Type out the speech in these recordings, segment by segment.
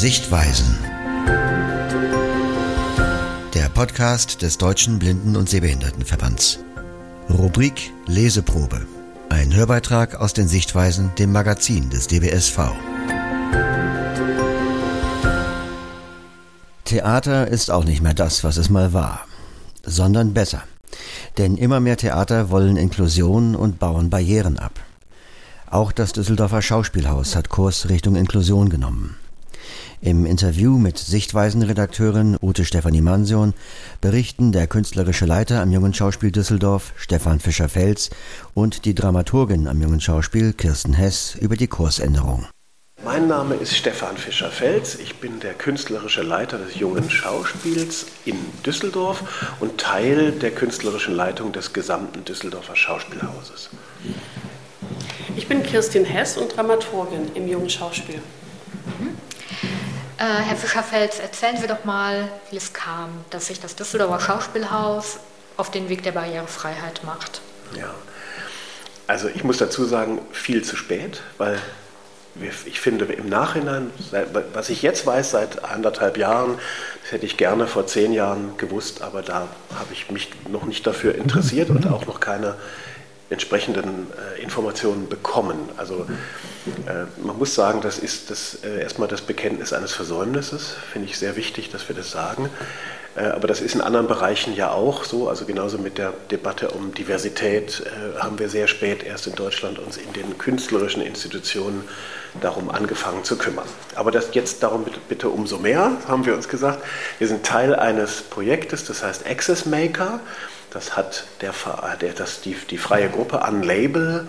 Sichtweisen. Der Podcast des Deutschen Blinden- und Sehbehindertenverbands. Rubrik Leseprobe. Ein Hörbeitrag aus den Sichtweisen, dem Magazin des DBSV. Theater ist auch nicht mehr das, was es mal war, sondern besser. Denn immer mehr Theater wollen Inklusion und bauen Barrieren ab. Auch das Düsseldorfer Schauspielhaus hat Kurs Richtung Inklusion genommen. Im Interview mit Sichtweisenredakteurin Ute Stefanie Mansion berichten der künstlerische Leiter am Jungen Schauspiel Düsseldorf, Stefan Fischer-Fels, und die Dramaturgin am Jungen Schauspiel, Kirsten Hess, über die Kursänderung. Mein Name ist Stefan Fischer-Fels. Ich bin der künstlerische Leiter des Jungen Schauspiels in Düsseldorf und Teil der künstlerischen Leitung des gesamten Düsseldorfer Schauspielhauses. Ich bin Kirstin Hess und Dramaturgin im Jungen Schauspiel. Äh, Herr Fischer-Fels, erzählen Sie doch mal, wie es kam, dass sich das Düsseldorfer Schauspielhaus auf den Weg der Barrierefreiheit macht. Ja, also ich muss dazu sagen, viel zu spät, weil ich finde im Nachhinein, was ich jetzt weiß seit anderthalb Jahren, das hätte ich gerne vor zehn Jahren gewusst, aber da habe ich mich noch nicht dafür interessiert und auch noch keine entsprechenden äh, Informationen bekommen. Also äh, man muss sagen, das ist das, äh, erstmal das Bekenntnis eines Versäumnisses, finde ich sehr wichtig, dass wir das sagen. Äh, aber das ist in anderen Bereichen ja auch so. Also genauso mit der Debatte um Diversität äh, haben wir sehr spät erst in Deutschland uns in den künstlerischen Institutionen darum angefangen zu kümmern. Aber das jetzt darum bitte, bitte umso mehr, haben wir uns gesagt. Wir sind Teil eines Projektes, das heißt Access Maker. Das hat der, der, das, die, die freie Gruppe Unlabel,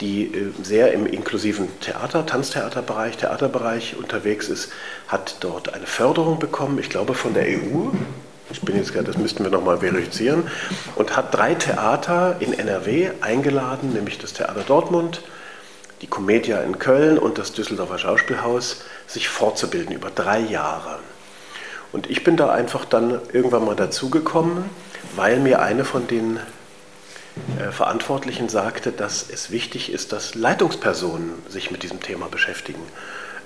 die äh, sehr im inklusiven Theater, Tanztheaterbereich, Theaterbereich unterwegs ist, hat dort eine Förderung bekommen, ich glaube von der EU. Ich bin jetzt gerade, das müssten wir nochmal verifizieren. Und hat drei Theater in NRW eingeladen, nämlich das Theater Dortmund, die Comedia in Köln und das Düsseldorfer Schauspielhaus, sich fortzubilden über drei Jahre. Und ich bin da einfach dann irgendwann mal dazugekommen weil mir eine von den äh, Verantwortlichen sagte, dass es wichtig ist, dass Leitungspersonen sich mit diesem Thema beschäftigen.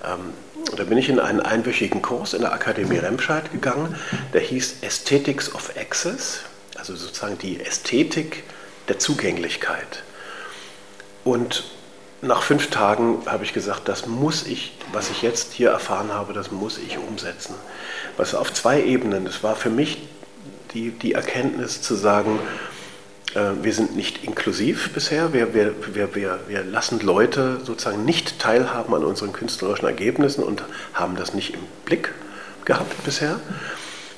Ähm, da bin ich in einen einwöchigen Kurs in der Akademie Remscheid gegangen, der hieß Aesthetics of Access, also sozusagen die Ästhetik der Zugänglichkeit. Und nach fünf Tagen habe ich gesagt, das muss ich, was ich jetzt hier erfahren habe, das muss ich umsetzen. Was auf zwei Ebenen, das war für mich die, die Erkenntnis zu sagen, äh, wir sind nicht inklusiv bisher, wir, wir, wir, wir, lassen Leute sozusagen nicht teilhaben an unseren künstlerischen Ergebnissen und haben das nicht im Blick gehabt bisher.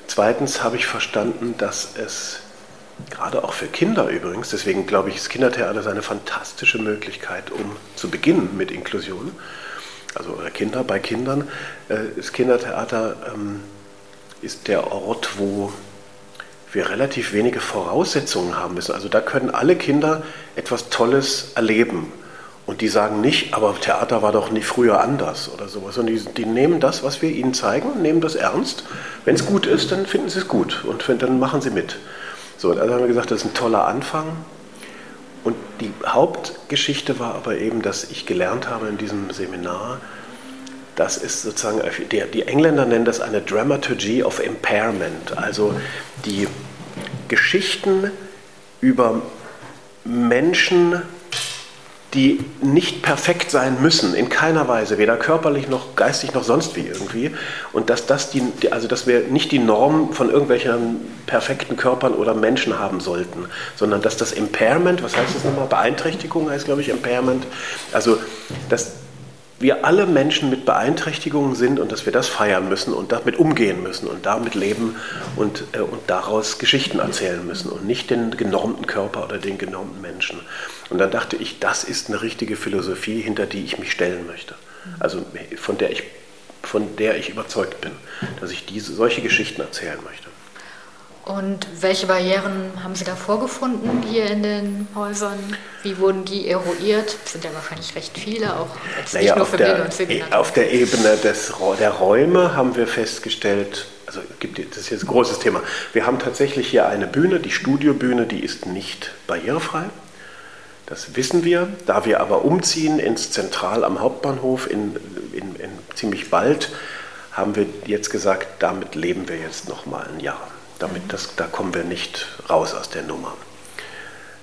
Zweitens habe ich verstanden, dass es gerade auch für Kinder übrigens, deswegen glaube ich, das Kindertheater ist eine fantastische Möglichkeit, um zu beginnen mit Inklusion. Also Kinder bei Kindern. Äh, das Kindertheater ähm, ist der Ort, wo wir relativ wenige Voraussetzungen haben müssen. Also da können alle Kinder etwas Tolles erleben. Und die sagen nicht, aber Theater war doch nie früher anders oder sowas. Und die, die nehmen das, was wir ihnen zeigen, nehmen das ernst. Wenn es gut ist, dann finden sie es gut und dann machen sie mit. So, also haben wir gesagt, das ist ein toller Anfang. Und die Hauptgeschichte war aber eben, dass ich gelernt habe in diesem Seminar, das ist sozusagen, die Engländer nennen das eine Dramaturgy of Impairment, also die Geschichten über Menschen, die nicht perfekt sein müssen, in keiner Weise, weder körperlich noch geistig noch sonst wie irgendwie. Und dass das die, also dass wir nicht die Norm von irgendwelchen perfekten Körpern oder Menschen haben sollten, sondern dass das Impairment, was heißt das nochmal? Beeinträchtigung heißt, glaube ich, Impairment. Also, dass wir alle Menschen mit Beeinträchtigungen sind und dass wir das feiern müssen und damit umgehen müssen und damit leben und, äh, und daraus Geschichten erzählen müssen und nicht den genormten Körper oder den genormten Menschen. Und dann dachte ich, das ist eine richtige Philosophie, hinter die ich mich stellen möchte. Also von der ich, von der ich überzeugt bin, dass ich diese, solche Geschichten erzählen möchte. Und welche Barrieren haben Sie da vorgefunden hier in den Häusern? Wie wurden die eruiert? Das sind ja wahrscheinlich recht viele, auch jetzt naja, nicht nur für der, und Sehbehinderte. Auf der Ebene des, der Räume haben wir festgestellt, also gibt, das ist jetzt ein großes Thema. Wir haben tatsächlich hier eine Bühne, die Studiobühne, die ist nicht barrierefrei. Das wissen wir. Da wir aber umziehen ins Zentral am Hauptbahnhof in, in, in ziemlich bald, haben wir jetzt gesagt, damit leben wir jetzt noch mal ein Jahr. Damit das, da kommen wir nicht raus aus der Nummer.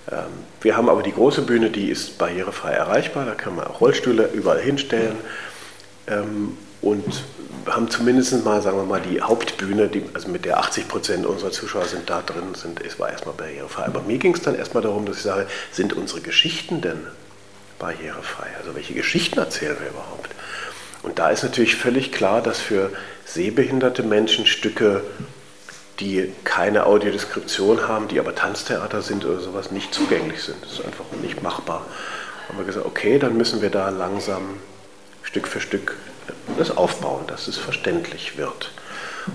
Ähm, wir haben aber die große Bühne, die ist barrierefrei erreichbar, da kann man auch Rollstühle überall hinstellen. Ähm, und haben zumindest mal, sagen wir mal, die Hauptbühne, die, also mit der 80 Prozent unserer Zuschauer sind da drin, sind, es war erstmal barrierefrei. Aber mir ging es dann erstmal darum, dass ich sage, sind unsere Geschichten denn barrierefrei? Also welche Geschichten erzählen wir überhaupt? Und da ist natürlich völlig klar, dass für sehbehinderte Menschen Stücke, die keine Audiodeskription haben, die aber Tanztheater sind oder sowas, nicht zugänglich sind. Das ist einfach nicht machbar. Haben wir gesagt, okay, dann müssen wir da langsam Stück für Stück das aufbauen, dass es verständlich wird.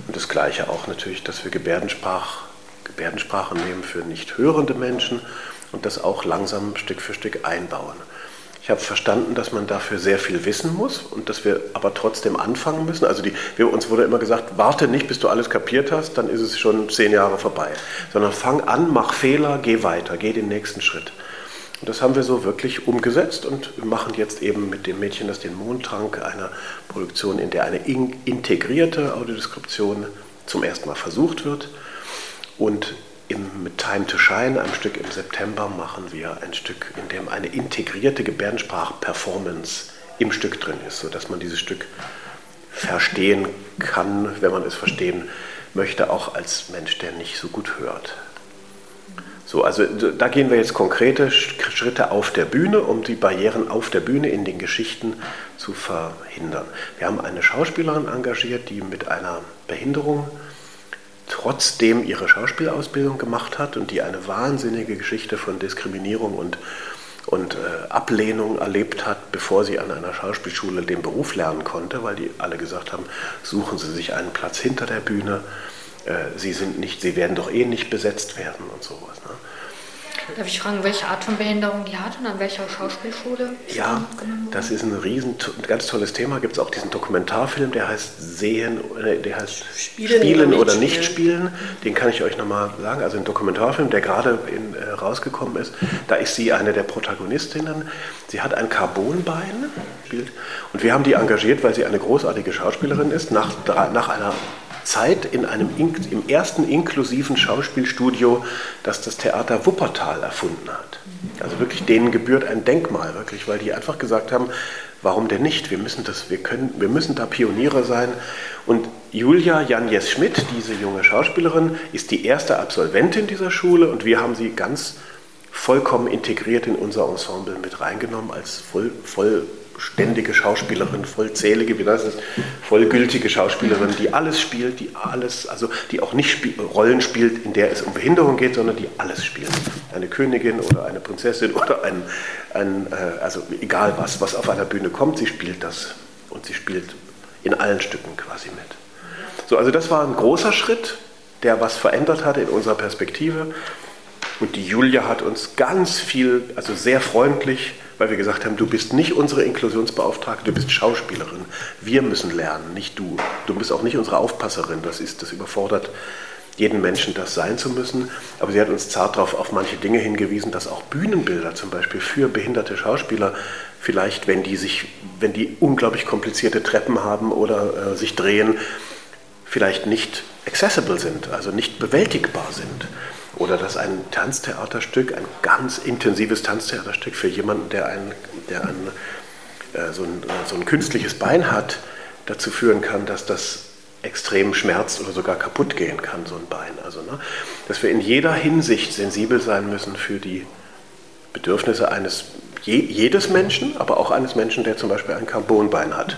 Und das Gleiche auch natürlich, dass wir Gebärdensprach, Gebärdensprache nehmen für nicht hörende Menschen und das auch langsam Stück für Stück einbauen. Ich habe verstanden, dass man dafür sehr viel wissen muss und dass wir aber trotzdem anfangen müssen. Also die, wir, uns wurde immer gesagt, warte nicht, bis du alles kapiert hast, dann ist es schon zehn Jahre vorbei. Sondern fang an, mach Fehler, geh weiter, geh den nächsten Schritt. Und das haben wir so wirklich umgesetzt und machen jetzt eben mit dem Mädchen, das den Mond trank, eine Produktion, in der eine integrierte Audiodeskription zum ersten Mal versucht wird. Und im, mit Time to Shine, einem Stück im September, machen wir ein Stück, in dem eine integrierte Gebärdensprach-Performance im Stück drin ist, sodass man dieses Stück verstehen kann, wenn man es verstehen möchte, auch als Mensch, der nicht so gut hört. So, also da gehen wir jetzt konkrete Schritte auf der Bühne, um die Barrieren auf der Bühne in den Geschichten zu verhindern. Wir haben eine Schauspielerin engagiert, die mit einer Behinderung trotzdem ihre Schauspielausbildung gemacht hat und die eine wahnsinnige Geschichte von Diskriminierung und, und äh, Ablehnung erlebt hat, bevor sie an einer Schauspielschule den Beruf lernen konnte, weil die alle gesagt haben, suchen Sie sich einen Platz hinter der Bühne äh, sie sind nicht, sie werden doch eh nicht besetzt werden und sowas. Ne? Darf ich fragen, welche Art von Behinderung die hat und an welcher Schauspielschule? Ja, das ist ein riesen, ganz tolles Thema. Gibt es auch diesen Dokumentarfilm, der heißt Sehen, der heißt Spielen, Spielen oder, nicht, spielen. Den kann ich euch nochmal sagen. Also ein Dokumentarfilm, der gerade in, äh, rausgekommen ist. Da ist sie eine der Protagonistinnen. Sie hat ein Carbonbein spielt und wir haben die engagiert, weil sie eine großartige Schauspielerin ist. Nach, nach einer Zeit in einem im ersten inklusiven Schauspielstudio, das das Theater Wuppertal erfunden hat. Also wirklich denen gebührt ein Denkmal, wirklich, weil die einfach gesagt haben, warum denn nicht? Wir müssen, das, wir können, wir müssen da Pioniere sein. Und Julia Janjes Schmidt, diese junge Schauspielerin, ist die erste Absolventin dieser Schule und wir haben sie ganz vollkommen integriert in unser Ensemble mit reingenommen als voll, voll ständige Schauspielerin, vollzählige, wie das ist, vollgültige Schauspielerin, die alles spielt, die alles, also die auch nicht spiel, Rollen spielt, in der es um Behinderung geht, sondern die alles spielt. Eine Königin oder eine Prinzessin oder ein, ein äh, also egal was, was auf einer Bühne kommt, sie spielt das und sie spielt in allen Stücken quasi mit. So, also das war ein großer Schritt, der was verändert hat in unserer Perspektive. Und die Julia hat uns ganz viel, also sehr freundlich, weil wir gesagt haben, du bist nicht unsere Inklusionsbeauftragte, du bist Schauspielerin. Wir müssen lernen, nicht du. Du bist auch nicht unsere Aufpasserin. Das ist, das überfordert jeden Menschen, das sein zu müssen. Aber sie hat uns zart darauf auf manche Dinge hingewiesen, dass auch Bühnenbilder zum Beispiel für behinderte Schauspieler vielleicht, wenn die sich, wenn die unglaublich komplizierte Treppen haben oder äh, sich drehen, vielleicht nicht accessible sind, also nicht bewältigbar sind. Oder dass ein Tanztheaterstück, ein ganz intensives Tanztheaterstück für jemanden, der ein, der ein, äh, so, ein, so ein künstliches Bein hat, dazu führen kann, dass das extrem schmerzt oder sogar kaputt gehen kann, so ein Bein. Also, ne, dass wir in jeder Hinsicht sensibel sein müssen für die Bedürfnisse eines je, jedes Menschen, aber auch eines Menschen, der zum Beispiel ein Carbonbein hat.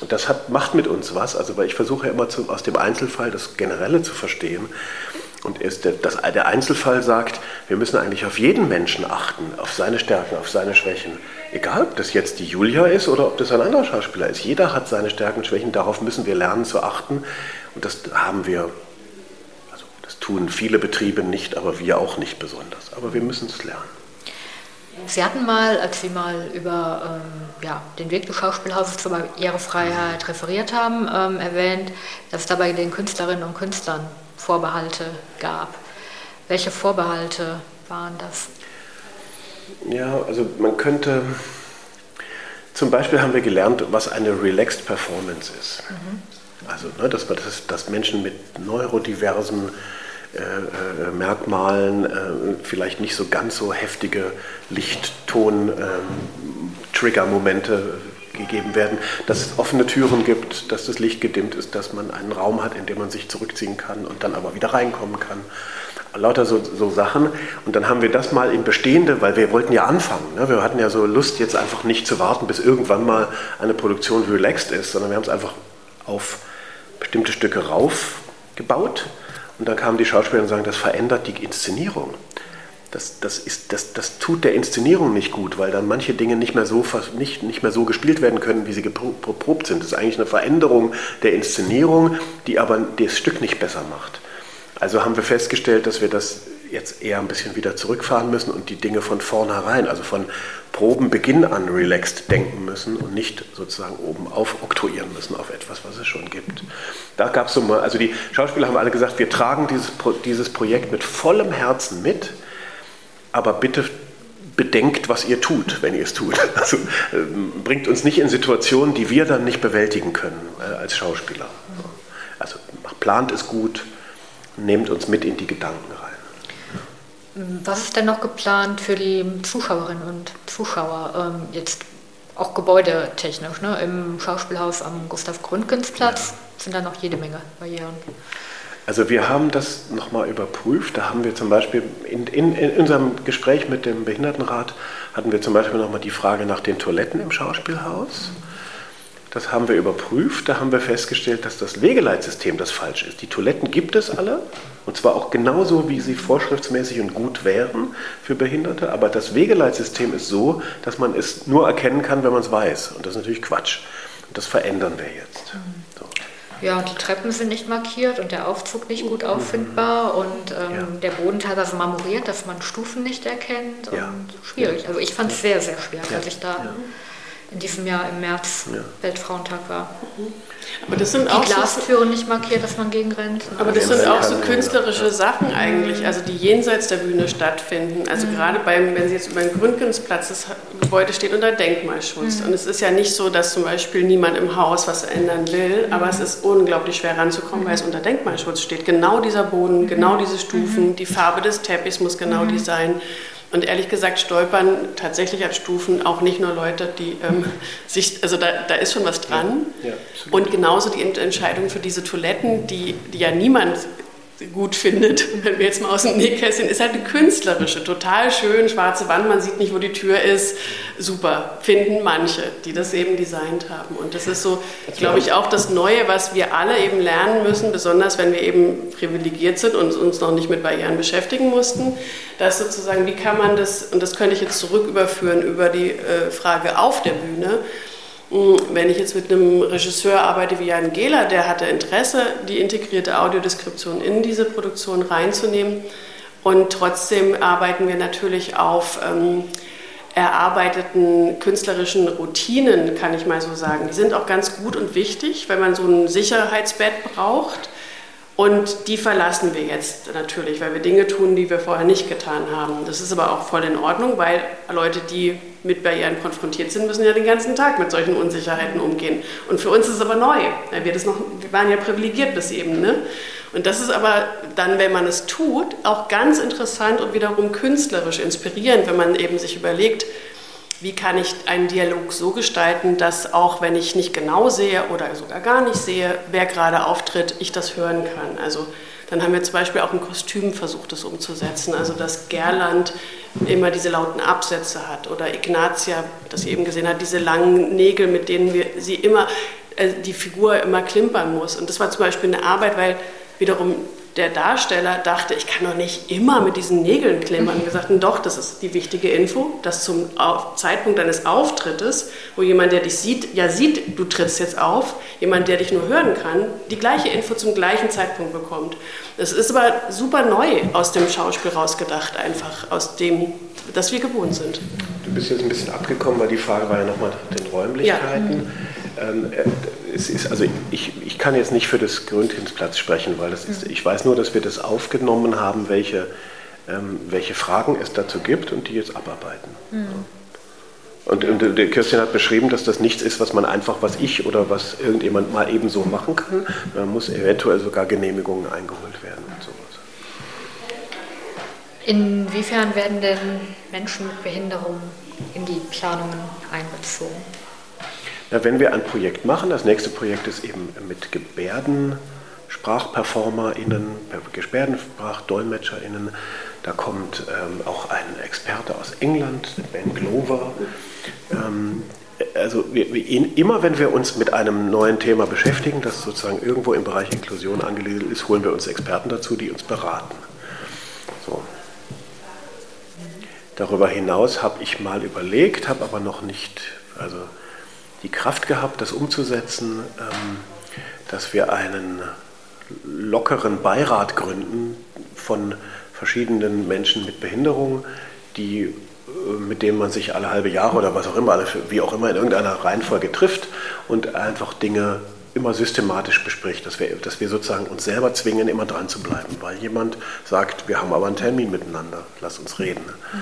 Und das hat, macht mit uns was, also weil ich versuche ja immer zu, aus dem Einzelfall das Generelle zu verstehen. Und erst der, das, der Einzelfall sagt, wir müssen eigentlich auf jeden Menschen achten, auf seine Stärken, auf seine Schwächen. Egal, ob das jetzt die Julia ist oder ob das ein anderer Schauspieler ist. Jeder hat seine Stärken und Schwächen, darauf müssen wir lernen zu achten. Und das haben wir, also das tun viele Betriebe nicht, aber wir auch nicht besonders. Aber wir müssen es lernen. Sie hatten mal, als Sie mal über ähm, ja, den Weg des Schauspielhauses zur Barrierefreiheit referiert haben, ähm, erwähnt, dass dabei den Künstlerinnen und Künstlern Vorbehalte gab. Welche Vorbehalte waren das? Ja, also man könnte, Zum Beispiel haben wir gelernt, was eine Relaxed Performance ist. Mhm. Also, ne, dass, dass, dass, Menschen mit neurodiversen äh, äh, Merkmalen, äh, vielleicht nicht so ganz so heftige Lichtton-Trigger-Momente ähm, gegeben werden, dass es offene Türen gibt, dass das Licht gedimmt ist, dass man einen Raum hat, in dem man sich zurückziehen kann und dann aber wieder reinkommen kann. Lauter so, so Sachen. Und dann haben wir das mal im Bestehende, weil wir wollten ja anfangen. Ne? Wir hatten ja so Lust, jetzt einfach nicht zu warten, bis irgendwann mal eine Produktion relaxed ist, sondern wir haben es einfach auf bestimmte Stücke raufgebaut. Und dann kamen die Schauspieler und sagen, das verändert die Inszenierung das, das, ist, das, das tut der Inszenierung nicht gut, weil dann manche Dinge nicht mehr so, nicht, nicht mehr so gespielt werden können, wie sie geprobt sind. Das ist eigentlich eine Veränderung der Inszenierung, die aber das Stück nicht besser macht. Also haben wir festgestellt, dass wir das jetzt eher ein bisschen wieder zurückfahren müssen und die Dinge von vornherein, also von Probenbeginn an relaxed denken müssen und nicht sozusagen oben auf oktroyieren müssen auf etwas, was es schon gibt. Da gab es so mal, also die Schauspieler haben alle gesagt, wir tragen dieses, dieses Projekt mit vollem Herzen mit aber bitte bedenkt, was ihr tut, wenn ihr es tut. Also ähm, bringt uns nicht in Situationen, die wir dann nicht bewältigen können äh, als Schauspieler. Also plant es gut, nehmt uns mit in die Gedanken rein. Was ist denn noch geplant für die Zuschauerinnen und Zuschauer? Ähm, jetzt auch gebäudetechnisch, ne? im Schauspielhaus am Gustav-Gründgens-Platz ja. sind da noch jede Menge Barrieren. Also wir haben das nochmal überprüft. Da haben wir zum Beispiel in, in, in, unserem Gespräch mit dem Behindertenrat hatten wir zum Beispiel nochmal die Frage nach den Toiletten im Schauspielhaus. Das haben wir überprüft. Da haben wir festgestellt, dass das Wegeleitsystem das falsch ist. Die Toiletten gibt es alle und zwar auch genauso, wie sie vorschriftsmäßig und gut wären für Behinderte. Aber das Wegeleitsystem ist so, dass man es nur erkennen kann, wenn man es weiß. Und das ist natürlich Quatsch. Und das verändern wir jetzt. So. Ja, die Treppen sind nicht markiert und der Aufzug nicht gut auffindbar und ähm, ja. der Boden teilweise marmoriert, dass man Stufen nicht erkennt ja. und schwierig. Also ich fand es sehr, sehr schwer, als ich da in diesem Jahr im März Weltfrauentag war. Mhm. Aber das sind die auch Glastüren so, nicht markiert, dass man gegen rennt. Aber das sind auch so künstlerische Sachen eigentlich, also die jenseits der Bühne stattfinden. Also mhm. gerade beim, wenn Sie jetzt über den Gründgensplatz, das Gebäude steht unter Denkmalschutz. Mhm. Und es ist ja nicht so, dass zum Beispiel niemand im Haus was ändern will, mhm. aber es ist unglaublich schwer ranzukommen, weil es unter Denkmalschutz steht. Genau dieser Boden, genau diese Stufen, mhm. die Farbe des Teppichs muss genau die sein. Und ehrlich gesagt stolpern tatsächlich auf Stufen auch nicht nur Leute, die ähm, sich, also da, da ist schon was dran. Ja, ja, und genauso die Entscheidung für diese Toiletten, die, die ja niemand gut findet, wenn wir jetzt mal aus dem Nähkästchen, ist halt eine künstlerische, total schön, schwarze Wand, man sieht nicht, wo die Tür ist, super, finden manche, die das eben designt haben. Und das ist so, glaube ich, auch das Neue, was wir alle eben lernen müssen, besonders wenn wir eben privilegiert sind und uns noch nicht mit Barrieren beschäftigen mussten, dass sozusagen, wie kann man das, und das könnte ich jetzt zurück überführen über die äh, Frage auf der Bühne, wenn ich jetzt mit einem Regisseur arbeite wie Jan Gehler, der hatte Interesse, die integrierte Audiodeskription in diese Produktion reinzunehmen. Und trotzdem arbeiten wir natürlich auf ähm, erarbeiteten künstlerischen Routinen, kann ich mal so sagen. Die sind auch ganz gut und wichtig, wenn man so ein Sicherheitsbett braucht. Und die verlassen wir jetzt natürlich, weil wir Dinge tun, die wir vorher nicht getan haben. Das ist aber auch voll in Ordnung, weil Leute, die mit Barrieren konfrontiert sind, müssen ja den ganzen Tag mit solchen Unsicherheiten umgehen. Und für uns ist es aber neu. Wir, das noch, wir waren ja privilegiert bis eben. Ne? Und das ist aber dann, wenn man es tut, auch ganz interessant und wiederum künstlerisch inspirierend, wenn man eben sich überlegt, wie kann ich einen Dialog so gestalten, dass auch wenn ich nicht genau sehe oder sogar gar nicht sehe, wer gerade auftritt, ich das hören kann. Also dann haben wir zum Beispiel auch ein Kostüm versucht, das umzusetzen. Also dass Gerland immer diese lauten Absätze hat oder Ignatia, das sie eben gesehen hat, diese langen Nägel, mit denen wir sie immer, äh, die Figur immer klimpern muss. Und das war zum Beispiel eine Arbeit, weil wiederum der Darsteller dachte, ich kann doch nicht immer mit diesen Nägeln klimpern. Und gesagt, doch, das ist die wichtige Info, dass zum Zeitpunkt deines Auftrittes, wo jemand, der dich sieht, ja sieht, du trittst jetzt auf, jemand, der dich nur hören kann, die gleiche Info zum gleichen Zeitpunkt bekommt. Das ist aber super neu aus dem Schauspiel rausgedacht, einfach aus dem, dass wir gewohnt sind. Du bist jetzt ein bisschen abgekommen, weil die Frage war ja nochmal nach den Räumlichkeiten. Ja. Ähm, äh, es ist, also ich, ich kann jetzt nicht für das Gründchensplatz sprechen, weil das ist, ich weiß nur, dass wir das aufgenommen haben, welche, ähm, welche Fragen es dazu gibt und die jetzt abarbeiten. Mhm. Und, und Kirsten hat beschrieben, dass das nichts ist, was man einfach, was ich oder was irgendjemand mal eben so machen kann. Da muss eventuell sogar Genehmigungen eingeholt werden und sowas. Inwiefern werden denn Menschen mit Behinderung in die Planungen einbezogen? Na, wenn wir ein Projekt machen, das nächste Projekt ist eben mit GebärdensprachperformerInnen, GebärdensprachdolmetscherInnen. Da kommt ähm, auch ein Experte aus England, Ben Glover. Ähm, also wir, wir, immer wenn wir uns mit einem neuen Thema beschäftigen, das sozusagen irgendwo im Bereich Inklusion angesiedelt ist, holen wir uns Experten dazu, die uns beraten. So. Darüber hinaus habe ich mal überlegt, habe aber noch nicht also die Kraft gehabt, das umzusetzen, ähm, dass wir einen lockeren Beirat gründen von verschiedenen Menschen mit Behinderung, die, äh, mit denen man sich alle halbe Jahre oder was auch immer, wie auch immer in irgendeiner Reihenfolge trifft und einfach Dinge immer systematisch bespricht, dass wir, dass wir sozusagen uns selber zwingen, immer dran zu bleiben, weil jemand sagt, wir haben aber einen Termin miteinander, lass uns reden. Mhm.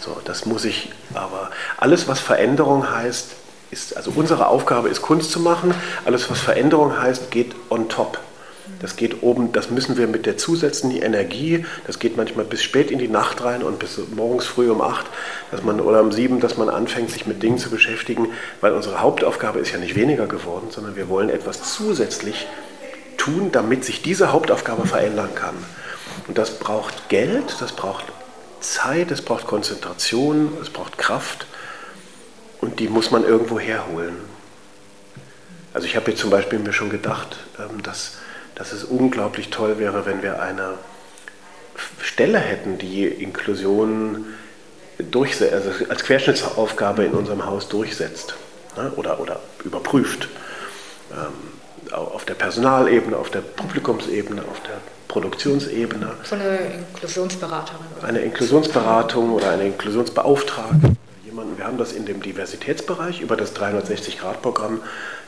So, das muss ich aber, alles was Veränderung heißt, ist, also unsere Aufgabe ist Kunst zu machen, alles was Veränderung heißt, geht on top. Das geht oben, das müssen wir mit der zusätzlichen Energie, das geht manchmal bis spät in die Nacht rein und bis morgens früh um acht, dass man oder um sieben, dass man anfängt, sich mit Dingen zu beschäftigen, weil unsere Hauptaufgabe ist ja nicht weniger geworden, sondern wir wollen etwas zusätzlich tun, damit sich diese Hauptaufgabe verändern kann. Und das braucht Geld, das braucht Zeit, es braucht Konzentration, es braucht Kraft und die muss man irgendwo herholen. Also ich habe jetzt zum Beispiel mir schon gedacht, ähm, dass dass es unglaublich toll wäre, wenn wir eine Stelle hätten, die Inklusion durchsetzt, also als Querschnittsaufgabe in unserem Haus durchsetzt ne, oder, oder überprüft. Ähm, auf der Personalebene, auf der Publikumsebene, auf der Produktionsebene. So eine Inklusionsberaterin. Eine Inklusionsberatung oder eine Inklusionsbeauftragte. Jemanden, wir haben das in dem Diversitätsbereich über das 360-Grad-Programm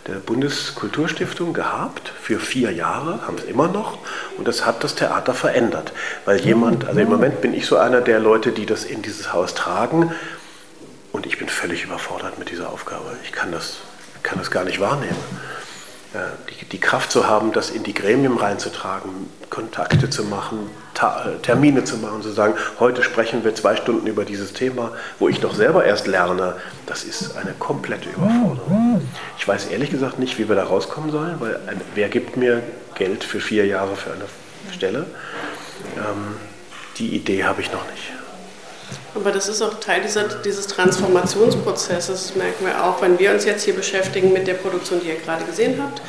der Bundeskulturstiftung gehabt für vier Jahre, haben es immer noch und das hat das Theater verändert, weil jemand, also im Moment bin ich so einer der Leute, die das in dieses Haus tragen und ich bin völlig überfordert mit dieser Aufgabe. Ich kann das, kann das gar nicht wahrnehmen. Äh, die, die Kraft zu haben, das in die Gremien reinzutragen, Kontakte zu machen, äh, Termine zu machen, zu sagen, heute sprechen wir zwei Stunden über dieses Thema, wo ich doch selber erst lerne, das ist eine komplette Überforderung. Ich weiß ehrlich gesagt nicht, wie wir da rauskommen sollen, weil ein, wer gibt mir Geld für vier Jahre für eine Stelle? Ähm, die Idee habe ich noch nicht. Aber das ist auch Teil dieser, dieses Transformationsprozesses, das merken wir auch, wenn wir uns jetzt hier beschäftigen mit der Produktion, die ihr gerade gesehen habt.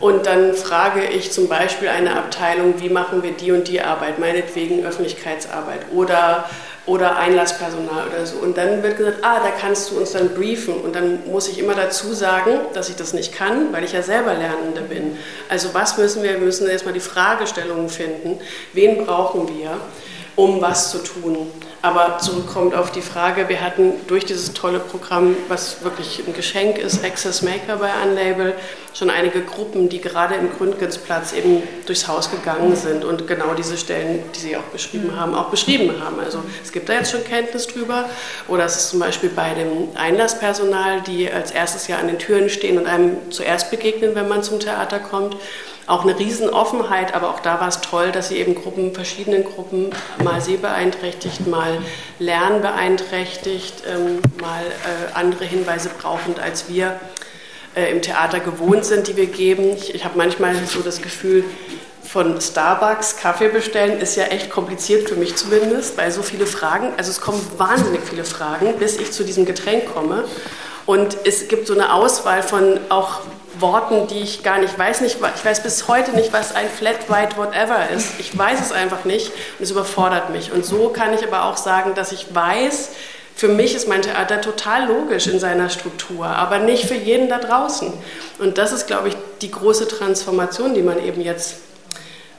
Und dann frage ich zum Beispiel eine Abteilung, wie machen wir die und die Arbeit, meinetwegen Öffentlichkeitsarbeit oder, oder Einlasspersonal oder so. Und dann wird gesagt, ah, da kannst du uns dann briefen. Und dann muss ich immer dazu sagen, dass ich das nicht kann, weil ich ja selber Lernende bin. Also was müssen wir? Wir müssen erstmal die Fragestellungen finden. Wen brauchen wir, um was zu tun? Aber zurückkommt auf die Frage, wir hatten durch dieses tolle Programm, was wirklich ein Geschenk ist, Access Maker bei Unlabel, schon einige Gruppen, die gerade im Gründgensplatz eben durchs Haus gegangen sind und genau diese Stellen, die Sie auch beschrieben haben, auch beschrieben haben. Also es gibt da jetzt schon Kenntnis drüber. Oder es ist zum Beispiel bei dem Einlasspersonal, die als erstes ja an den Türen stehen und einem zuerst begegnen, wenn man zum Theater kommt auch eine Riesenoffenheit, aber auch da war es toll, dass sie eben Gruppen, verschiedenen Gruppen, mal sehbeeinträchtigt, mal lernbeeinträchtigt, ähm, mal äh, andere Hinweise brauchend, als wir äh, im Theater gewohnt sind, die wir geben. Ich, ich habe manchmal so das Gefühl, von Starbucks Kaffee bestellen ist ja echt kompliziert für mich zumindest, weil so viele Fragen, also es kommen wahnsinnig viele Fragen, bis ich zu diesem Getränk komme. Und es gibt so eine Auswahl von auch Worten, die ich gar nicht weiß. Nicht, ich weiß bis heute nicht, was ein Flat White Whatever ist. Ich weiß es einfach nicht und es überfordert mich. Und so kann ich aber auch sagen, dass ich weiß, für mich ist mein Theater total logisch in seiner Struktur, aber nicht für jeden da draußen. Und das ist, glaube ich, die große Transformation, die man eben jetzt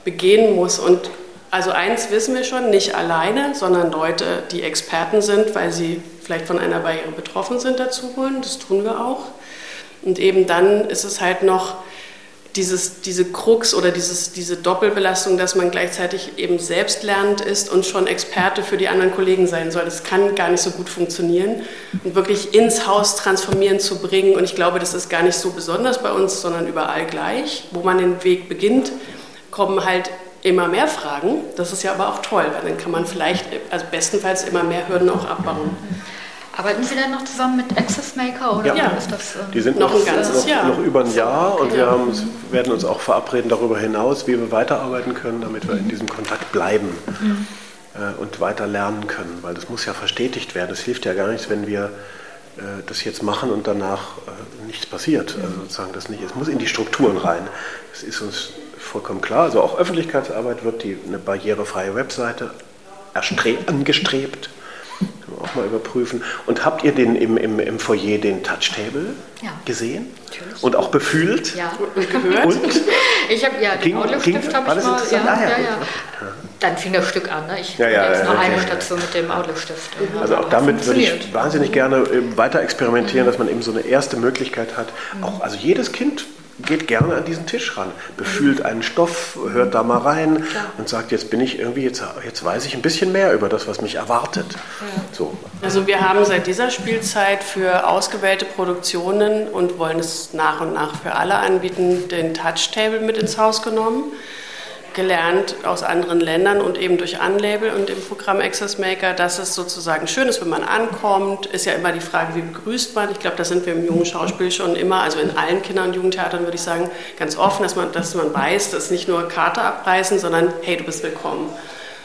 begehen muss. Und also eins wissen wir schon, nicht alleine, sondern Leute, die Experten sind, weil sie vielleicht von einer Barriere betroffen sind, dazu holen. Das tun wir auch. Und eben dann ist es halt noch dieses, diese Krux oder dieses, diese Doppelbelastung, dass man gleichzeitig eben selbst lernend ist und schon Experte für die anderen Kollegen sein soll. Das kann gar nicht so gut funktionieren und wirklich ins Haus transformieren zu bringen. Und ich glaube, das ist gar nicht so besonders bei uns, sondern überall gleich. Wo man den Weg beginnt, kommen halt immer mehr Fragen. Das ist ja aber auch toll, weil dann kann man vielleicht, also bestenfalls immer mehr Hürden auch abbauen. Arbeiten Sie dann noch zusammen mit Access Maker oder ja. ist das? Ähm, die sind noch, ein ganzes noch, Jahr. noch über ein Jahr okay. und wir haben, werden uns auch verabreden darüber hinaus, wie wir weiterarbeiten können, damit wir in diesem Kontakt bleiben mhm. äh, und weiter lernen können, weil das muss ja verstetigt werden. Es hilft ja gar nichts, wenn wir äh, das jetzt machen und danach äh, nichts passiert. Also sozusagen das nicht. Es muss in die Strukturen rein. Das ist uns vollkommen klar. Also auch Öffentlichkeitsarbeit wird die, eine barrierefreie Webseite angestrebt auch mal überprüfen. Und habt ihr den im, im, im Foyer den Touchtable ja. gesehen? Natürlich. Und auch befühlt? Ja, und gehört. Und? Ich habe ja den Outlook-Stift habe ich mal. Ja, ah, ja, ja, Dann fing das Stück an. Ne? Ich ja, ja, jetzt noch eine Station mit dem Outlook-Stift. Also auch damit würde ich wahnsinnig gerne äh, weiter experimentieren, mhm. dass man eben so eine erste Möglichkeit hat. Mhm. Auch, also jedes Kind geht gerne an diesen Tisch ran, befühlt einen Stoff, hört da mal rein Klar. und sagt, jetzt bin ich irgendwie, jetzt, jetzt weiß ich ein bisschen mehr über das, was mich erwartet. Ja. So. Also wir haben seit dieser Spielzeit für ausgewählte Produktionen und wollen es nach und nach für alle anbieten, den Touchtable mit ins Haus genommen gelernt aus anderen Ländern und eben durch Unlabel und im Programm Access Maker, dass es sozusagen schön ist, wenn man ankommt. Ist ja immer die Frage, wie begrüßt man. Ich glaube, da sind wir im jungen Schauspiel schon immer, also in allen Kinder- und Jugendtheatern würde ich sagen, ganz offen, dass man, dass man weiß, dass nicht nur Karte abreißen, sondern hey, du bist willkommen.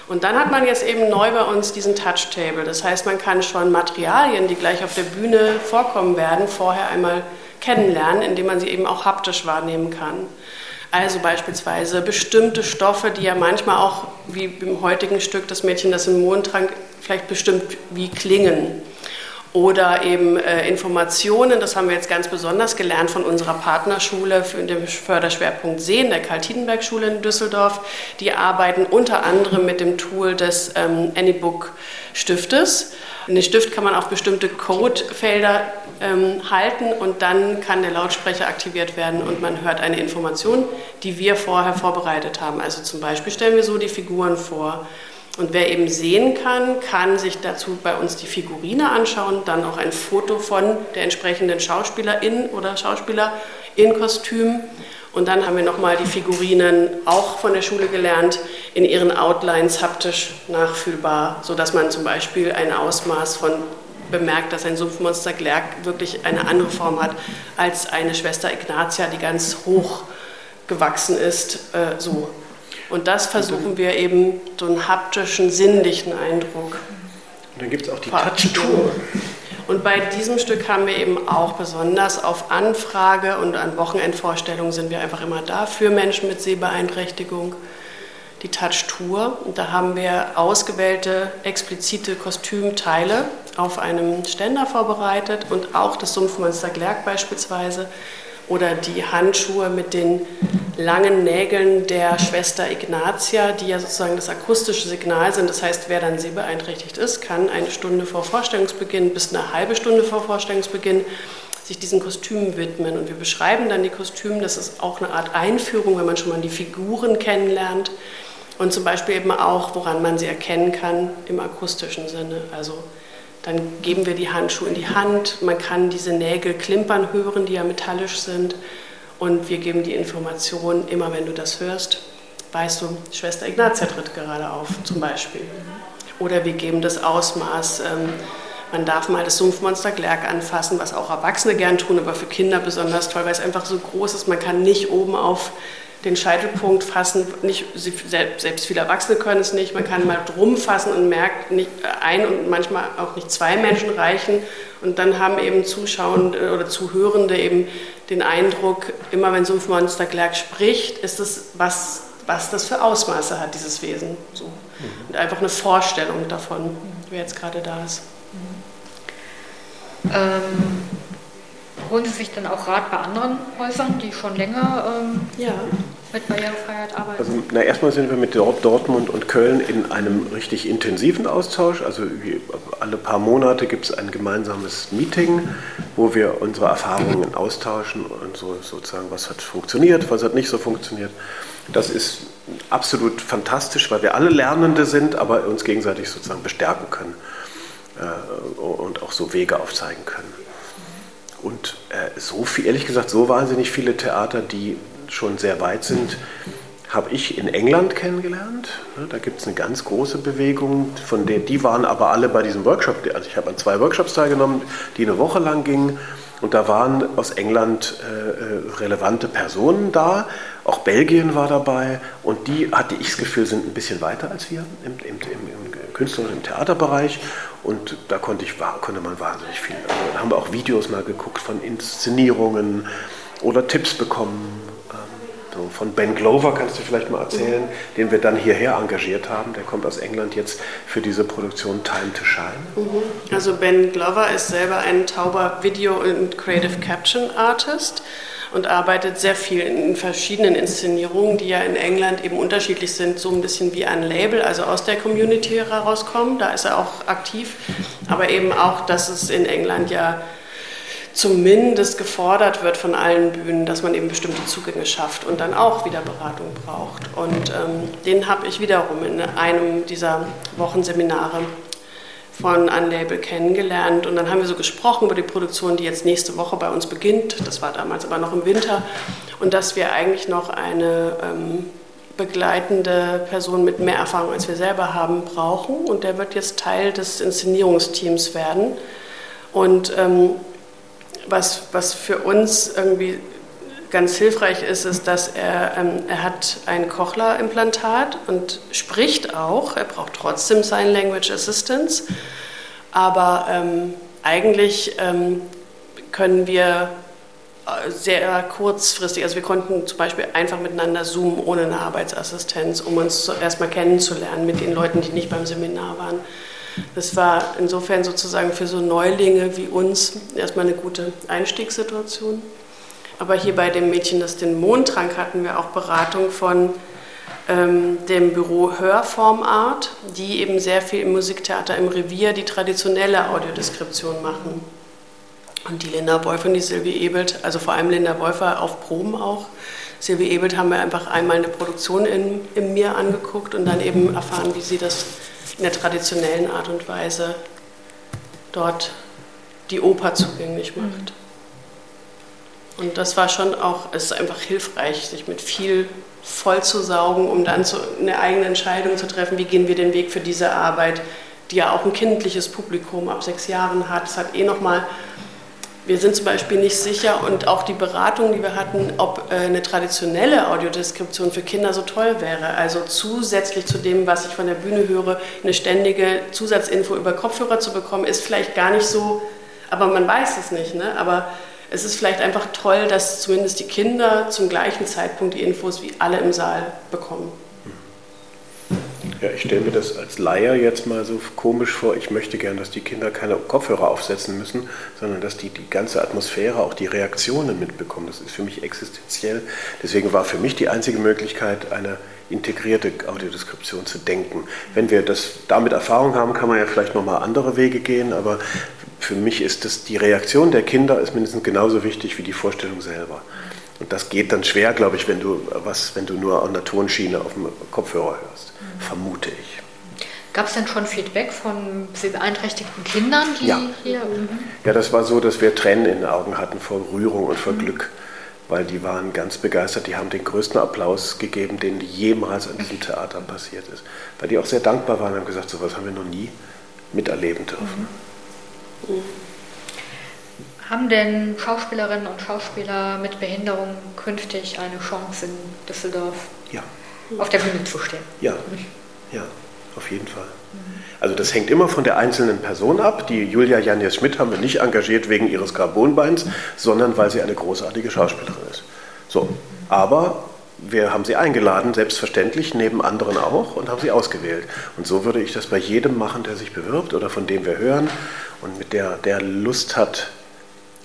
Und dann hat man jetzt eben neu bei uns diesen Touch-Table. Das heißt, man kann schon Materialien, die gleich auf der Bühne vorkommen werden, vorher einmal kennenlernen, indem man sie eben auch haptisch wahrnehmen kann. Also beispielsweise bestimmte Stoffe, die ja manchmal auch, wie im heutigen Stück, das Mädchen, das im Mond trank, vielleicht bestimmt wie klingen. Oder eben äh, Informationen, das haben wir jetzt ganz besonders gelernt von unserer Partnerschule für den Förderschwerpunkt Sehen, der Karl-Tiedenberg-Schule in Düsseldorf. Die arbeiten unter anderem mit dem Tool des ähm, Anybook-Stiftes. In den Stift kann man auf bestimmte Codefelder ähm, halten und dann kann der Lautsprecher aktiviert werden und man hört eine Information, die wir vorher vorbereitet haben. Also zum Beispiel stellen wir so die Figuren vor. Und wer eben sehen kann, kann sich dazu bei uns die Figurine anschauen, dann auch ein Foto von der entsprechenden Schauspielerin oder Schauspieler in Kostüm. Und dann haben wir nochmal die Figurinen auch von der Schule gelernt, in ihren Outlines haptisch nachfühlbar, sodass man zum Beispiel ein Ausmaß von bemerkt, dass ein Sumpfmonster Glerk wirklich eine andere Form hat als eine Schwester Ignatia, die ganz hoch gewachsen ist. Äh, so. Und das versuchen wir eben, so einen haptischen, sinnlichen Eindruck. Und dann gibt es auch die Touch-Tour. Und bei diesem Stück haben wir eben auch besonders auf Anfrage und an Wochenendvorstellungen sind wir einfach immer da für Menschen mit Sehbeeinträchtigung die Touch Tour. Und da haben wir ausgewählte explizite Kostümteile auf einem Ständer vorbereitet und auch das Sumpfmonster Glerk beispielsweise oder die Handschuhe mit den langen Nägeln der Schwester Ignatia, die ja sozusagen das akustische Signal sind. Das heißt, wer dann sehbeeinträchtigt ist, kann eine Stunde vor Vorstellungsbeginn bis eine halbe Stunde vor Vorstellungsbeginn sich diesen Kostümen widmen. Und wir beschreiben dann die Kostüme. Das ist auch eine Art Einführung, wenn man schon mal die Figuren kennenlernt. Und zum Beispiel eben auch, woran man sie erkennen kann im akustischen Sinne. Also dann geben wir die Handschuhe in die Hand. Man kann diese Nägel klimpern hören, die ja metallisch sind. Und wir geben die Information, immer wenn du das hörst, weißt du, Schwester Ignatia tritt gerade auf, zum Beispiel. Oder wir geben das Ausmaß. Ähm, man darf mal das Sumpfmonster Glerk anfassen, was auch Erwachsene gern tun, aber für Kinder besonders toll, weil es einfach so groß ist. Man kann nicht oben auf den Scheitelpunkt fassen, nicht, selbst viele Erwachsene können es nicht, man kann mal drum fassen und merkt, nicht ein und manchmal auch nicht zwei Menschen reichen und dann haben eben Zuschauende oder Zuhörende eben den Eindruck, immer wenn Sumpfmonster Glerk spricht, ist es was, was das für Ausmaße hat, dieses Wesen. So. Und einfach eine Vorstellung davon, wer jetzt gerade da ist. Ähm, holen Sie sich dann auch Rat bei anderen Häusern, die schon länger. Ähm ja. mit Barrierefreiheit arbeiten? Also, na, erstmal sind wir mit Dortmund und Köln in einem richtig intensiven Austausch. Also alle paar Monate gibt es ein gemeinsames Meeting, wo wir unsere Erfahrungen austauschen und so sozusagen, was hat funktioniert, was hat nicht so funktioniert. Das ist absolut fantastisch, weil wir alle Lernende sind, aber uns gegenseitig sozusagen bestärken können und auch so Wege aufzeigen können. Und äh, so viel, ehrlich gesagt, so wahnsinnig viele Theater, die schon sehr weit sind, habe ich in England kennengelernt. Da gibt es eine ganz große Bewegung, von der die waren aber alle bei diesem Workshop. Also ich habe an zwei Workshops teilgenommen, die eine Woche lang gingen. Und da waren aus England äh, relevante Personen da, auch Belgien war dabei. Und die, hatte ich das Gefühl, sind ein bisschen weiter als wir im, im, im Künstler- und im Theaterbereich. Und da konnte, ich, konnte man wahnsinnig viel. Also, da haben wir auch Videos mal geguckt von Inszenierungen oder Tipps bekommen. Ähm, so, von Ben Glover kannst du vielleicht mal erzählen, mhm. den wir dann hierher engagiert haben. Der kommt aus England jetzt für diese Produktion Time to Shine. Mhm. Also Ben Glover ist selber ein tauber Video- und Creative Caption Artist und arbeitet sehr viel in verschiedenen Inszenierungen, die ja in England eben unterschiedlich sind, so ein bisschen wie ein Label, also aus der Community herauskommen. Da ist er auch aktiv, aber eben auch, dass es in England ja zumindest gefordert wird von allen Bühnen, dass man eben bestimmte Zugänge schafft und dann auch wieder Beratung braucht. Und ähm, den habe ich wiederum in einem dieser Wochenseminare von Unlabel kennengelernt. Und dann haben wir so gesprochen über die Produktion, die jetzt nächste Woche bei uns beginnt. Das war damals aber noch im Winter. Und dass wir eigentlich noch eine ähm, begleitende Person mit mehr Erfahrung als wir selber haben brauchen. Und der wird jetzt Teil des Inszenierungsteams werden. Und ähm, was, was für uns irgendwie ganz hilfreich ist, ist, dass er, ähm, er hat ein Kochler-Implantat und spricht auch. Er braucht trotzdem Sign Language Assistance. Aber ähm, eigentlich ähm, können wir äh, sehr kurzfristig, also wir konnten zum Beispiel einfach miteinander zoomen ohne eine Arbeitsassistenz, um uns erstmal kennenzulernen mit den Leuten, die nicht beim Seminar waren. Das war insofern sozusagen für so Neulinge wie uns erstmal eine gute Einstiegssituation. Aber hier bei dem Mädchen, das den Mond trank, hatten wir auch Beratung von ähm, dem Büro Hörformart, die eben sehr viel im Musiktheater im Revier die traditionelle Audiodeskription machen. Und die Linda Wolf und die Silvie Ebelt, also vor allem Linda Wolfer auf Proben auch. Silvie Ebelt haben wir einfach einmal eine Produktion in, in mir angeguckt und dann eben erfahren, wie sie das in der traditionellen Art und Weise dort die Oper zugänglich macht. Und das war schon auch, es ist einfach hilfreich, sich mit viel voll zu saugen, um dann so eine eigene Entscheidung zu treffen, wie gehen wir den Weg für diese Arbeit, die ja auch ein kindliches Publikum ab sechs Jahren hat. Es hat eh nochmal, wir sind zum Beispiel nicht sicher und auch die Beratung, die wir hatten, ob äh, eine traditionelle Audiodeskription für Kinder so toll wäre. Also zusätzlich zu dem, was ich von der Bühne höre, eine ständige Zusatzinfo über Kopfhörer zu bekommen, ist vielleicht gar nicht so, aber man weiß es nicht. Ne? Aber es ist vielleicht einfach toll, dass zumindest die Kinder zum gleichen Zeitpunkt die Infos wie alle im Saal bekommen. Ja, ich stelle mir das als Laie jetzt mal so komisch vor. Ich möchte gern, dass die Kinder keine Kopfhörer aufsetzen müssen, sondern dass die die ganze Atmosphäre, auch die Reaktionen mitbekommen. Das ist für mich existenziell. Deswegen war für mich die einzige Möglichkeit, eine integrierte Audiodeskription zu denken. Wenn wir das damit Erfahrung haben, kann man ja vielleicht nochmal andere Wege gehen, aber für mich ist das, die Reaktion der Kinder ist mindestens genauso wichtig wie die Vorstellung selber. Und das geht dann schwer, glaube ich, wenn du, was, wenn du nur an der Tonschiene auf dem Kopfhörer hörst, mhm. vermute ich. Gab es denn schon Feedback von beeinträchtigten Kindern, die ja. hier? Mhm. Ja, das war so, dass wir Tränen in den Augen hatten vor Rührung und vor mhm. Glück, weil die waren ganz begeistert. Die haben den größten Applaus gegeben, den jemals an diesem Theater passiert ist. Weil die auch sehr dankbar waren und haben gesagt, so was haben wir noch nie miterleben dürfen. Haben denn Schauspielerinnen und Schauspieler mit Behinderung künftig eine Chance in Düsseldorf ja. auf der Bühne zu stehen? Ja, ja, auf jeden Fall. Also das hängt immer von der einzelnen Person ab. Die Julia Janjes Schmidt haben wir nicht engagiert wegen ihres Carbonbeins, sondern weil sie eine großartige Schauspielerin ist. So, aber wir haben sie eingeladen, selbstverständlich, neben anderen auch, und haben sie ausgewählt. Und so würde ich das bei jedem machen, der sich bewirbt oder von dem wir hören und mit der, der Lust hat,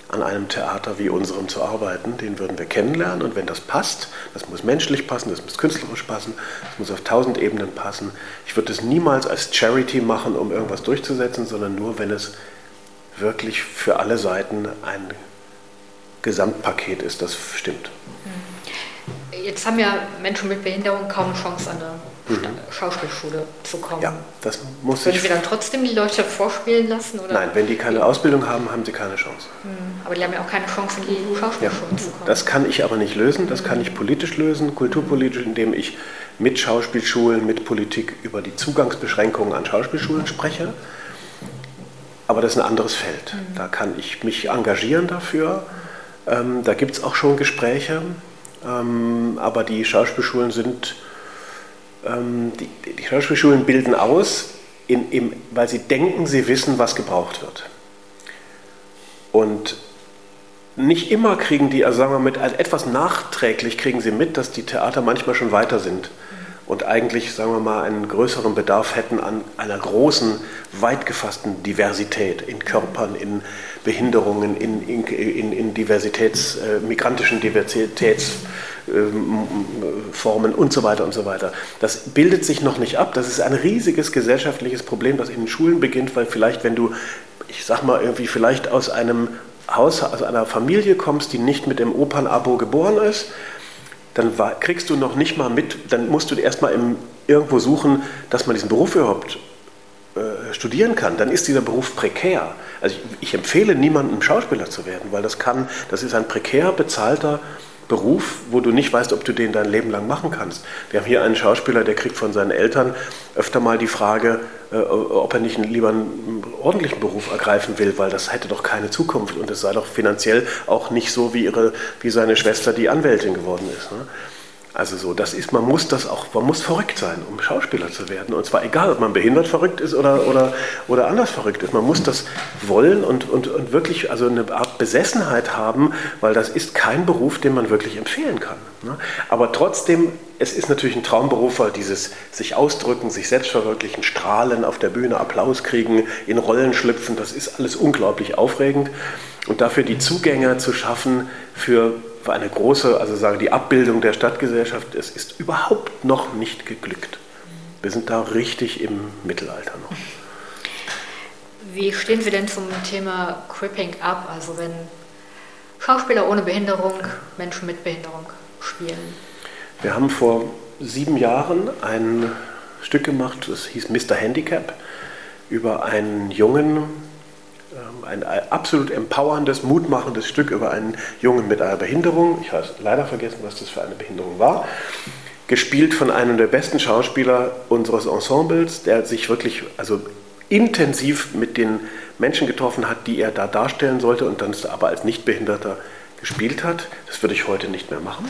an einem Theater wie unserem zu arbeiten. Den würden wir kennenlernen und wenn das passt, das muss menschlich passen, das muss künstlerisch passen, das muss auf tausend Ebenen passen. Ich würde es niemals als Charity machen, um irgendwas durchzusetzen, sondern nur, wenn es wirklich für alle Seiten ein Gesamtpaket ist, das stimmt. Jetzt haben ja Menschen mit Behinderung kaum eine Chance an mhm. Schauspielschule zu kommen. Ja, das muss Können Sie dann trotzdem die Leute vorspielen lassen? Oder? Nein, wenn die keine Ausbildung haben, haben sie keine Chance. Mhm. Aber die haben ja auch keine Chance, in die Schauspielschule ja. zu kommen. Das kann ich aber nicht lösen. Das kann ich politisch lösen, kulturpolitisch, indem ich mit Schauspielschulen, mit Politik über die Zugangsbeschränkungen an Schauspielschulen spreche. Aber das ist ein anderes Feld. Mhm. Da kann ich mich engagieren dafür. Ähm, da gibt es auch schon Gespräche. Ähm, aber die Schauspielschulen sind, ähm, die, die, Schauspielschulen bilden aus, in, im, weil sie denken, sie wissen, was gebraucht wird. Und nicht immer kriegen die, also sagen wir mit etwas nachträglich kriegen sie mit, dass die Theater manchmal schon weiter sind und eigentlich, sagen wir mal, einen größeren Bedarf hätten an einer großen, weit gefassten Diversität in Körpern, in Behinderungen, in, in, in, in Diversitäts, äh, migrantischen Diversitätsformen äh, und so weiter und so weiter. Das bildet sich noch nicht ab. Das ist ein riesiges gesellschaftliches Problem, das in den Schulen beginnt, weil vielleicht, wenn du, ich sag mal, irgendwie vielleicht aus einem Haus, aus einer Familie kommst, die nicht mit dem Opernabo geboren ist, dann war, kriegst du noch nicht mal mit, dann musst du erstmal irgendwo suchen, dass man diesen Beruf überhaupt äh, studieren kann. Dann ist dieser Beruf prekär. Also ich, ich, empfehle niemandem Schauspieler zu werden, weil das kann, das ist ein prekär bezahlter Beruf, wo du nicht weißt, ob du den dein Leben lang machen kannst. Wir haben hier einen Schauspieler, der kriegt von seinen Eltern öfter mal die Frage, äh, ob er nicht lieber einen ordentlichen Beruf ergreifen will, weil das hätte doch keine Zukunft und es sei doch finanziell auch nicht so wie, ihre, wie seine Schwester, die Anwältin geworden ist. Ne? Also so, das ist, man muss das auch, man muss verrückt sein, um Schauspieler zu werden. Und zwar egal, ob man behindert verrückt ist oder, oder, oder anders verrückt ist. Man muss das wollen und, und, und wirklich also eine Art Besessenheit haben, weil das ist kein Beruf, den man wirklich empfehlen kann. Ne? Aber trotzdem, es ist natürlich ein Traumberuf, weil dieses sich ausdrücken, sich selbst verwirklichen, strahlen, auf der Bühne Applaus kriegen, in Rollen schlüpfen, das ist alles unglaublich aufregend. Und dafür die Zugänge zu schaffen für eine große, also sagen die Abbildung der Stadtgesellschaft, es ist überhaupt noch nicht geglückt. Wir sind da richtig im Mittelalter noch. Wie stehen Sie denn zum Thema Cripping Up, also wenn Schauspieler ohne Behinderung Menschen mit Behinderung spielen? Wir haben vor sieben Jahren ein Stück gemacht, das hieß Mr. Handicap, über einen jungen ein absolut empowerndes, mutmachendes Stück über einen Jungen mit einer Behinderung. Ich habe leider vergessen, was das für eine Behinderung war. Gespielt von einem der besten Schauspieler unseres Ensembles, der sich wirklich also intensiv mit den Menschen getroffen hat, die er da darstellen sollte und dann aber als Nichtbehinderter gespielt hat. Das würde ich heute nicht mehr machen.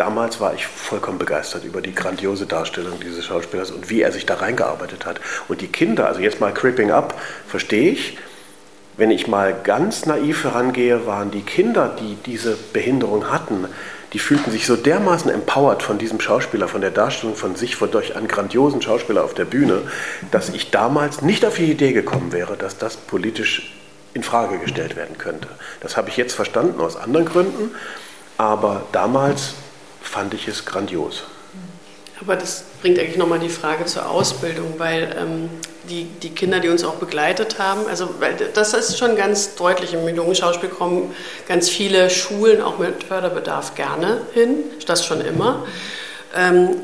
Damals war ich vollkommen begeistert über die grandiose Darstellung dieses Schauspielers und wie er sich da reingearbeitet hat. Und die Kinder, also jetzt mal Creeping Up, verstehe ich, wenn ich mal ganz naiv herangehe, waren die Kinder, die diese Behinderung hatten, die fühlten sich so dermaßen empowered von diesem Schauspieler, von der Darstellung von sich, von durch einen grandiosen Schauspieler auf der Bühne, dass ich damals nicht auf die Idee gekommen wäre, dass das politisch in Frage gestellt werden könnte. Das habe ich jetzt verstanden aus anderen Gründen, aber damals fand ich es grandios. Aber das bringt eigentlich nochmal die Frage zur Ausbildung, weil ähm, die, die Kinder, die uns auch begleitet haben, also das ist schon ganz deutlich, im jungen kommen ganz viele Schulen auch mit Förderbedarf gerne hin, das schon immer. Ähm,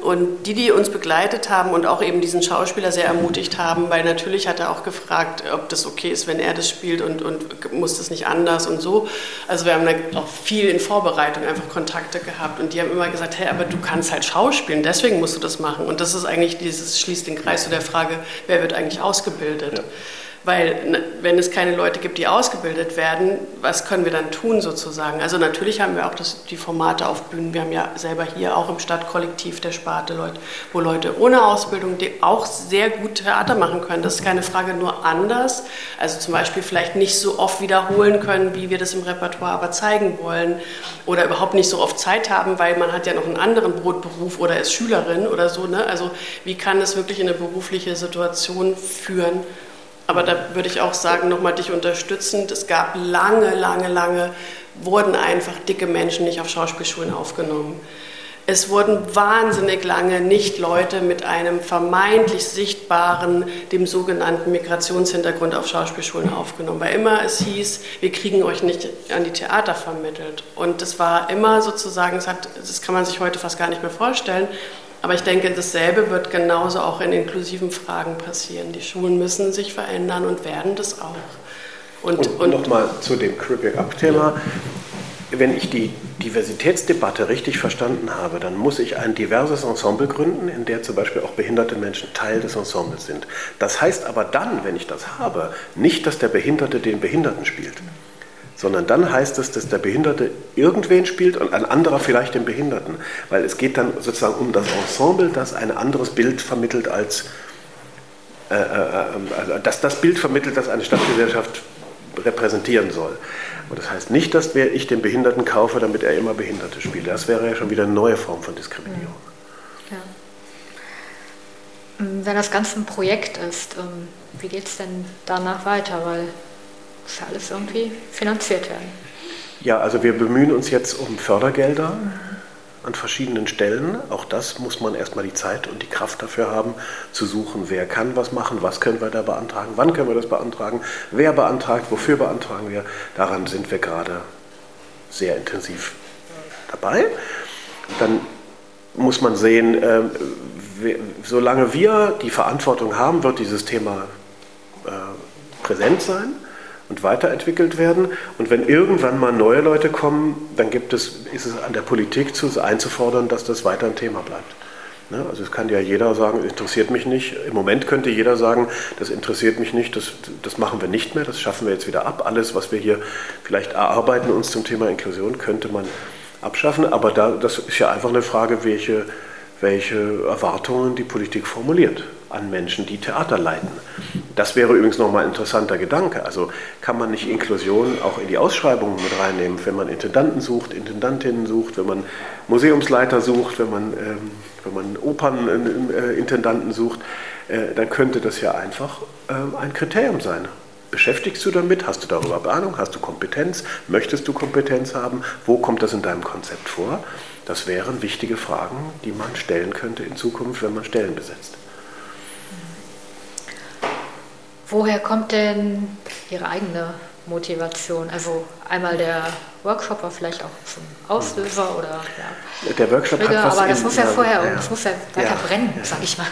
und die, die uns begleitet haben und auch eben diesen Schauspieler sehr ermutigt haben, weil natürlich hat er auch gefragt, ob das okay ist, wenn er das spielt und, und muss das nicht anders und so. Also wir haben da auch viel in Vorbereitung einfach Kontakte gehabt und die haben immer gesagt, hey, aber du kannst halt Schauspielen, deswegen musst du das machen. Und das ist eigentlich dieses, schließt den Kreis zu der Frage, wer wird eigentlich ausgebildet? Ja. Weil ne, wenn es keine Leute gibt, die ausgebildet werden, was können wir dann tun sozusagen? Also natürlich haben wir auch das, die Formate auf Bühnen. Wir haben ja selber hier auch im Stadtkollektiv der Sparte Leute, wo Leute ohne Ausbildung auch sehr gut Theater machen können. Das ist keine Frage, nur anders. Also zum Beispiel vielleicht nicht so oft wiederholen können, wie wir das im Repertoire aber zeigen wollen. Oder überhaupt nicht so oft Zeit haben, weil man hat ja noch einen anderen Brotberuf oder ist Schülerin oder so. Ne? Also wie kann es wirklich in eine berufliche Situation führen? Aber da würde ich auch sagen, nochmal dich unterstützend. Es gab lange, lange, lange, wurden einfach dicke Menschen nicht auf Schauspielschulen aufgenommen. Es wurden wahnsinnig lange nicht Leute mit einem vermeintlich sichtbaren, dem sogenannten Migrationshintergrund auf Schauspielschulen aufgenommen, weil immer es hieß, wir kriegen euch nicht an die Theater vermittelt. Und das war immer sozusagen, das, hat, das kann man sich heute fast gar nicht mehr vorstellen, aber ich denke, dasselbe wird genauso auch in inklusiven Fragen passieren. Die Schulen müssen sich verändern und werden das auch. Und, und, und nochmal zu dem Cripping-Up-Thema wenn ich die Diversitätsdebatte richtig verstanden habe, dann muss ich ein diverses Ensemble gründen, in der zum Beispiel auch behinderte Menschen Teil des Ensembles sind. Das heißt aber dann, wenn ich das habe, nicht, dass der Behinderte den Behinderten spielt, sondern dann heißt es, dass der Behinderte irgendwen spielt und ein anderer vielleicht den Behinderten, weil es geht dann sozusagen um das Ensemble, das ein anderes Bild vermittelt als äh, äh, äh also dass das Bild vermittelt, das eine Stadtgesellschaft repräsentieren soll. Und das heißt nicht, dass ich den Behinderten kaufe, damit er immer Behinderte spielt. Das wäre ja schon wieder eine neue Form von Diskriminierung. Ja. Wenn das Ganze ein Projekt ist, ähm, wie geht es denn danach weiter? Weil ja alles irgendwie finanziert werden. Ja, also wir bemühen uns jetzt um Fördergelder. An verschiedenen Stellen. Auch das muss man erstmal die Zeit und die Kraft dafür haben, zu suchen, wer kann was machen, was können wir da beantragen, wann können wir das beantragen, wer beantragt, wofür beantragen wir. Daran sind wir gerade sehr intensiv dabei. Dann muss man sehen, äh, solange wir die Verantwortung haben, wird dieses Thema äh, präsent sein und weiterentwickelt werden. Und wenn irgendwann mal neue Leute kommen, dann gibt es, ist es an der Politik zu, einzufordern, dass das weiter ein Thema bleibt. Ne? Also es kann ja jeder sagen, interessiert mich nicht. Im Moment könnte jeder sagen, das interessiert mich nicht, das, das machen wir nicht mehr, das schaffen wir jetzt wieder ab. Alles, was wir hier vielleicht erarbeiten uns zum Thema Inklusion, könnte man abschaffen. Aber da, das ist ja einfach eine Frage, welche, welche Erwartungen die Politik formuliert an Menschen, die Theater leiten. Das wäre übrigens nochmal ein interessanter Gedanke. Also kann man nicht Inklusion auch in die Ausschreibungen mit reinnehmen, wenn man Intendanten sucht, Intendantinnen sucht, wenn man Museumsleiter sucht, wenn man, ähm, wenn man Opernintendanten sucht, äh, dann könnte das ja einfach äh, ein Kriterium sein. Beschäftigst du damit? Hast du darüber Ahnung? Hast du Kompetenz? Möchtest du Kompetenz haben? Wo kommt das in deinem Konzept vor? Das wären wichtige Fragen, die man stellen könnte in Zukunft, wenn man Stellen besetzt. Woher kommt denn Ihre eigene Motivation? Also einmal der Workshop war vielleicht auch zum Auslöser oder ja, der Workshop Trigger, hat was aber das muss ja vorher, ja, das muss ja weiter ja, brennen, ja. sag ich mal.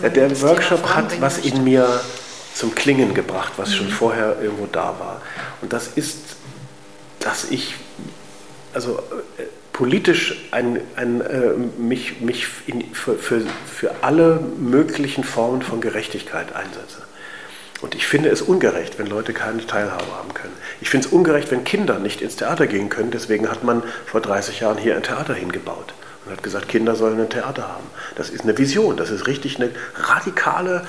Ne, der Workshop hat was in mir zum Klingen gebracht, was mhm. schon vorher irgendwo da war. Und das ist, dass ich, also äh, politisch ein, ein, äh, mich, mich in, für, für, für alle möglichen Formen von Gerechtigkeit einsetze. Und ich finde es ungerecht, wenn Leute keine Teilhabe haben können. Ich finde es ungerecht, wenn Kinder nicht ins Theater gehen können. Deswegen hat man vor 30 Jahren hier ein Theater hingebaut und hat gesagt, Kinder sollen ein Theater haben. Das ist eine Vision, das ist richtig eine radikale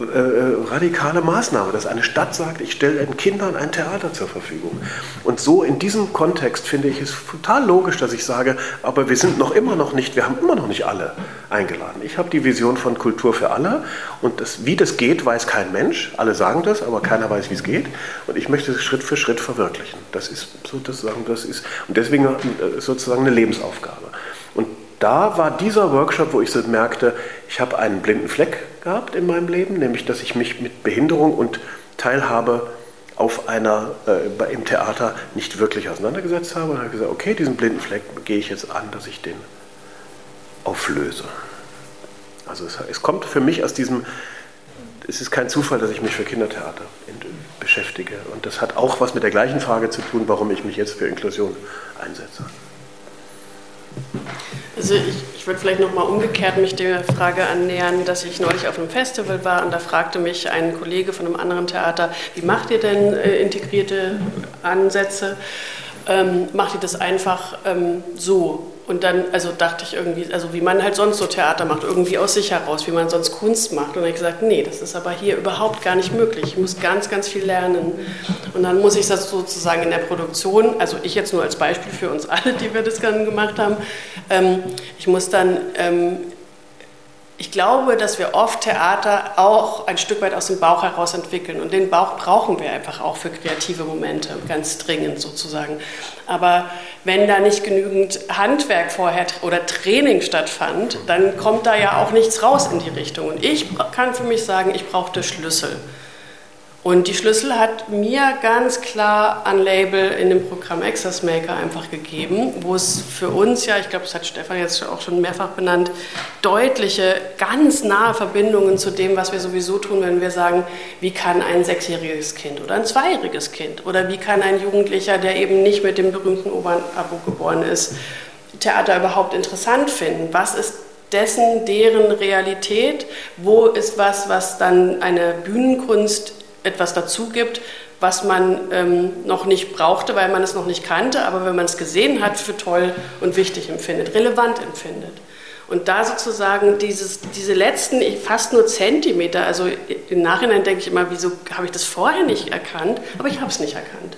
äh, äh, radikale Maßnahme, dass eine Stadt sagt, ich stelle den Kindern ein Theater zur Verfügung. Und so in diesem Kontext finde ich es total logisch, dass ich sage, aber wir sind noch immer noch nicht, wir haben immer noch nicht alle eingeladen. Ich habe die Vision von Kultur für alle und das, wie das geht, weiß kein Mensch. Alle sagen das, aber keiner weiß, wie es geht. Und ich möchte es Schritt für Schritt verwirklichen. Das ist sozusagen, das ist und deswegen äh, sozusagen eine Lebensaufgabe. Und da war dieser Workshop, wo ich so merkte, ich habe einen blinden Fleck gehabt in meinem Leben, nämlich dass ich mich mit Behinderung und Teilhabe auf einer, äh, im Theater nicht wirklich auseinandergesetzt habe und habe gesagt, okay, diesen blinden Fleck gehe ich jetzt an, dass ich den auflöse. Also es, es kommt für mich aus diesem, es ist kein Zufall, dass ich mich für Kindertheater beschäftige. Und das hat auch was mit der gleichen Frage zu tun, warum ich mich jetzt für Inklusion einsetze. Also ich, ich würde vielleicht nochmal umgekehrt mich der Frage annähern, dass ich neulich auf einem Festival war und da fragte mich ein Kollege von einem anderen Theater, wie macht ihr denn äh, integrierte Ansätze? Ähm, macht ihr das einfach ähm, so? Und dann, also dachte ich irgendwie, also wie man halt sonst so Theater macht, irgendwie aus sich heraus, wie man sonst Kunst macht. Und dann habe ich gesagt, nee, das ist aber hier überhaupt gar nicht möglich. Ich muss ganz, ganz viel lernen. Und dann muss ich das sozusagen in der Produktion, also ich jetzt nur als Beispiel für uns alle, die wir das dann gemacht haben, ähm, ich muss dann ähm, ich glaube, dass wir oft Theater auch ein Stück weit aus dem Bauch heraus entwickeln. Und den Bauch brauchen wir einfach auch für kreative Momente, ganz dringend sozusagen. Aber wenn da nicht genügend Handwerk vorher oder Training stattfand, dann kommt da ja auch nichts raus in die Richtung. Und ich kann für mich sagen, ich brauchte Schlüssel. Und die Schlüssel hat mir ganz klar ein Label in dem Programm Access Maker einfach gegeben, wo es für uns ja, ich glaube, das hat Stefan jetzt auch schon mehrfach benannt, deutliche, ganz nahe Verbindungen zu dem, was wir sowieso tun, wenn wir sagen, wie kann ein sechsjähriges Kind oder ein zweijähriges Kind oder wie kann ein Jugendlicher, der eben nicht mit dem berühmten Obernabo geboren ist, Theater überhaupt interessant finden? Was ist dessen, deren Realität? Wo ist was, was dann eine Bühnenkunst etwas dazu gibt, was man ähm, noch nicht brauchte, weil man es noch nicht kannte, aber wenn man es gesehen hat, für toll und wichtig empfindet, relevant empfindet. Und da sozusagen dieses, diese letzten fast nur Zentimeter, also im Nachhinein denke ich immer, wieso habe ich das vorher nicht erkannt, aber ich habe es nicht erkannt.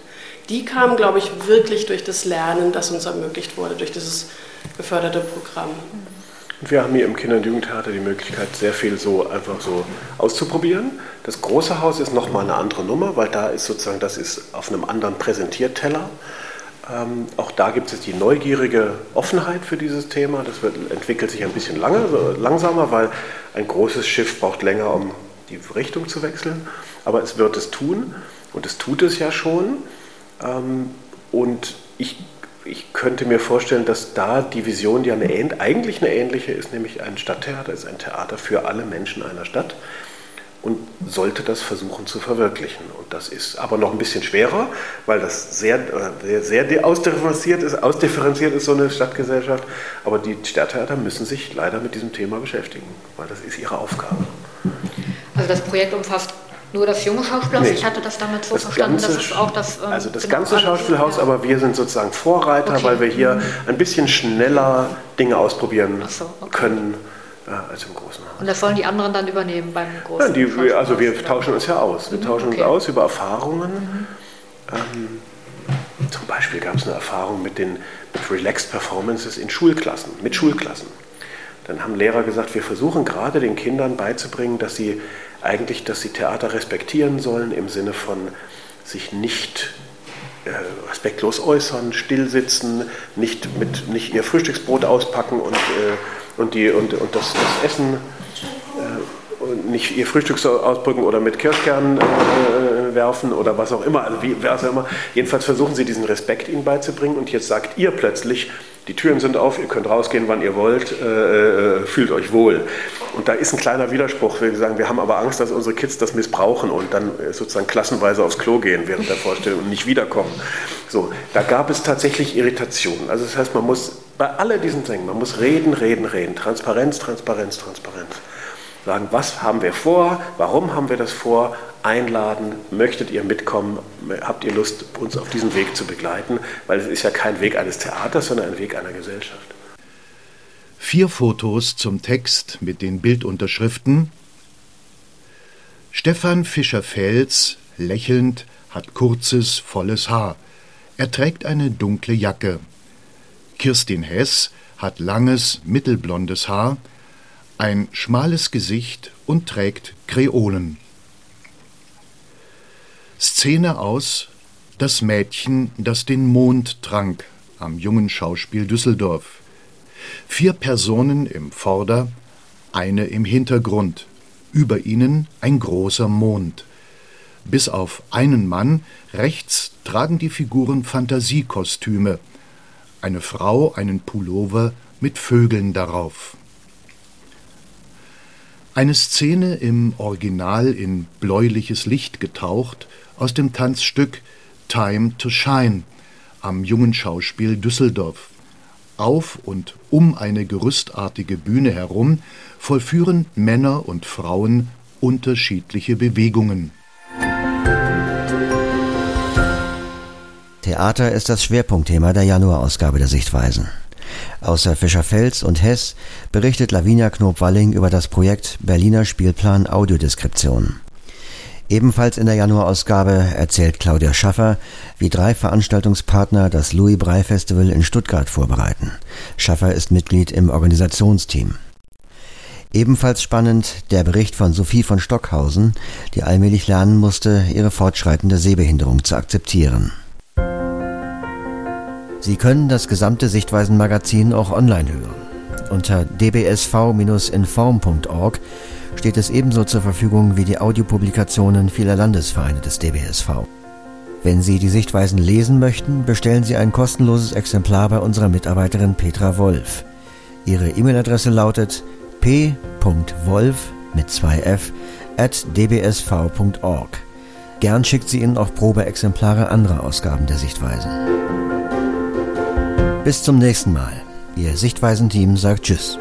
Die kamen, glaube ich, wirklich durch das Lernen, das uns ermöglicht wurde, durch dieses geförderte Programm. Wir haben hier im Kinder- und Jugendtheater die Möglichkeit, sehr viel so einfach so auszuprobieren. Das große Haus ist nochmal eine andere Nummer, weil da ist sozusagen, das ist auf einem anderen Präsentierteller. Ähm, auch da gibt es die neugierige Offenheit für dieses Thema. Das wird, entwickelt sich ein bisschen lange, langsamer, weil ein großes Schiff braucht länger, um die Richtung zu wechseln. Aber es wird es tun und es tut es ja schon. Ähm, und ich ich könnte mir vorstellen, dass da die Vision ja eine, eigentlich eine ähnliche ist, nämlich ein Stadttheater ist ein Theater für alle Menschen einer Stadt und sollte das versuchen zu verwirklichen. Und das ist aber noch ein bisschen schwerer, weil das sehr, äh, sehr, sehr ausdifferenziert ist, ausdifferenziert ist, so eine Stadtgesellschaft. Aber die Stadttheater müssen sich leider mit diesem Thema beschäftigen, weil das ist ihre Aufgabe. Also das Projekt umfasst nur das junge Schauspielhaus? Nee. Ich hatte das damals so das verstanden, ganze, dass es auch das. Ähm, also das ganze Schauspielhaus, ja. aber wir sind sozusagen Vorreiter, okay. weil wir hier mhm. ein bisschen schneller Dinge ausprobieren so, okay. können äh, als im großen Haus. Und das sollen die anderen dann übernehmen beim großen ja, die, Also wir tauschen uns ja aus. Wir mhm, tauschen okay. uns aus über Erfahrungen. Mhm. Ähm, zum Beispiel gab es eine Erfahrung mit den mit Relaxed Performances in Schulklassen, mit Schulklassen. Dann haben Lehrer gesagt, wir versuchen gerade den Kindern beizubringen, dass sie eigentlich, dass sie Theater respektieren sollen im Sinne von sich nicht äh, respektlos äußern, stillsitzen, nicht, mit, nicht ihr Frühstücksbrot auspacken und, äh, und, die, und, und das, das Essen äh, nicht ihr Frühstück ausbrücken oder mit Kirschkernen äh, werfen oder was auch immer, also wie, was auch immer. Jedenfalls versuchen sie diesen Respekt ihnen beizubringen und jetzt sagt ihr plötzlich, die Türen sind auf, ihr könnt rausgehen, wann ihr wollt, äh, äh, fühlt euch wohl. Und da ist ein kleiner Widerspruch. Wir sagen, wir haben aber Angst, dass unsere Kids das missbrauchen und dann äh, sozusagen klassenweise aufs Klo gehen während der Vorstellung und nicht wiederkommen. So, da gab es tatsächlich Irritationen. Also das heißt, man muss bei all diesen Dingen, man muss reden, reden, reden. Transparenz, Transparenz, Transparenz. Sagen, was haben wir vor, warum haben wir das vor, einladen, möchtet ihr mitkommen, habt ihr Lust, uns auf diesem Weg zu begleiten, weil es ist ja kein Weg eines Theaters, sondern ein Weg einer Gesellschaft. Vier Fotos zum Text mit den Bildunterschriften. Stefan Fischer-Fels, lächelnd, hat kurzes, volles Haar. Er trägt eine dunkle Jacke. Kirstin Hess hat langes, mittelblondes Haar, ein schmales Gesicht und trägt Kreolen. Szene aus Das Mädchen, das den Mond trank am Jungen Schauspiel Düsseldorf. Vier Personen im Vorder, eine im Hintergrund, über ihnen ein großer Mond. Bis auf einen Mann rechts tragen die Figuren Fantasiekostüme, eine Frau einen Pullover mit Vögeln darauf. Eine Szene im Original in bläuliches Licht getaucht aus dem Tanzstück Time to Shine am Jungen Schauspiel Düsseldorf. Auf und um eine gerüstartige Bühne herum vollführen Männer und Frauen unterschiedliche Bewegungen. Theater ist das Schwerpunktthema der Januarausgabe der Sichtweisen. Außer Fischer-Fels und Hess berichtet Lavinia Knob-Walling über das Projekt Berliner Spielplan Audiodeskription. Ebenfalls in der Januarausgabe erzählt Claudia Schaffer, wie drei Veranstaltungspartner das Louis Brey Festival in Stuttgart vorbereiten. Schaffer ist Mitglied im Organisationsteam. Ebenfalls spannend der Bericht von Sophie von Stockhausen, die allmählich lernen musste, ihre fortschreitende Sehbehinderung zu akzeptieren. Sie können das gesamte Sichtweisen-Magazin auch online hören. Unter dbsv-inform.org steht es ebenso zur Verfügung wie die Audiopublikationen vieler Landesvereine des DBSV. Wenn Sie die Sichtweisen lesen möchten, bestellen Sie ein kostenloses Exemplar bei unserer Mitarbeiterin Petra Wolf. Ihre E-Mail-Adresse lautet p.wolf mit 2f at dbsv.org. Gern schickt sie Ihnen auch Probeexemplare anderer Ausgaben der Sichtweisen. Bis zum nächsten Mal. Ihr Sichtweisenteam sagt Tschüss.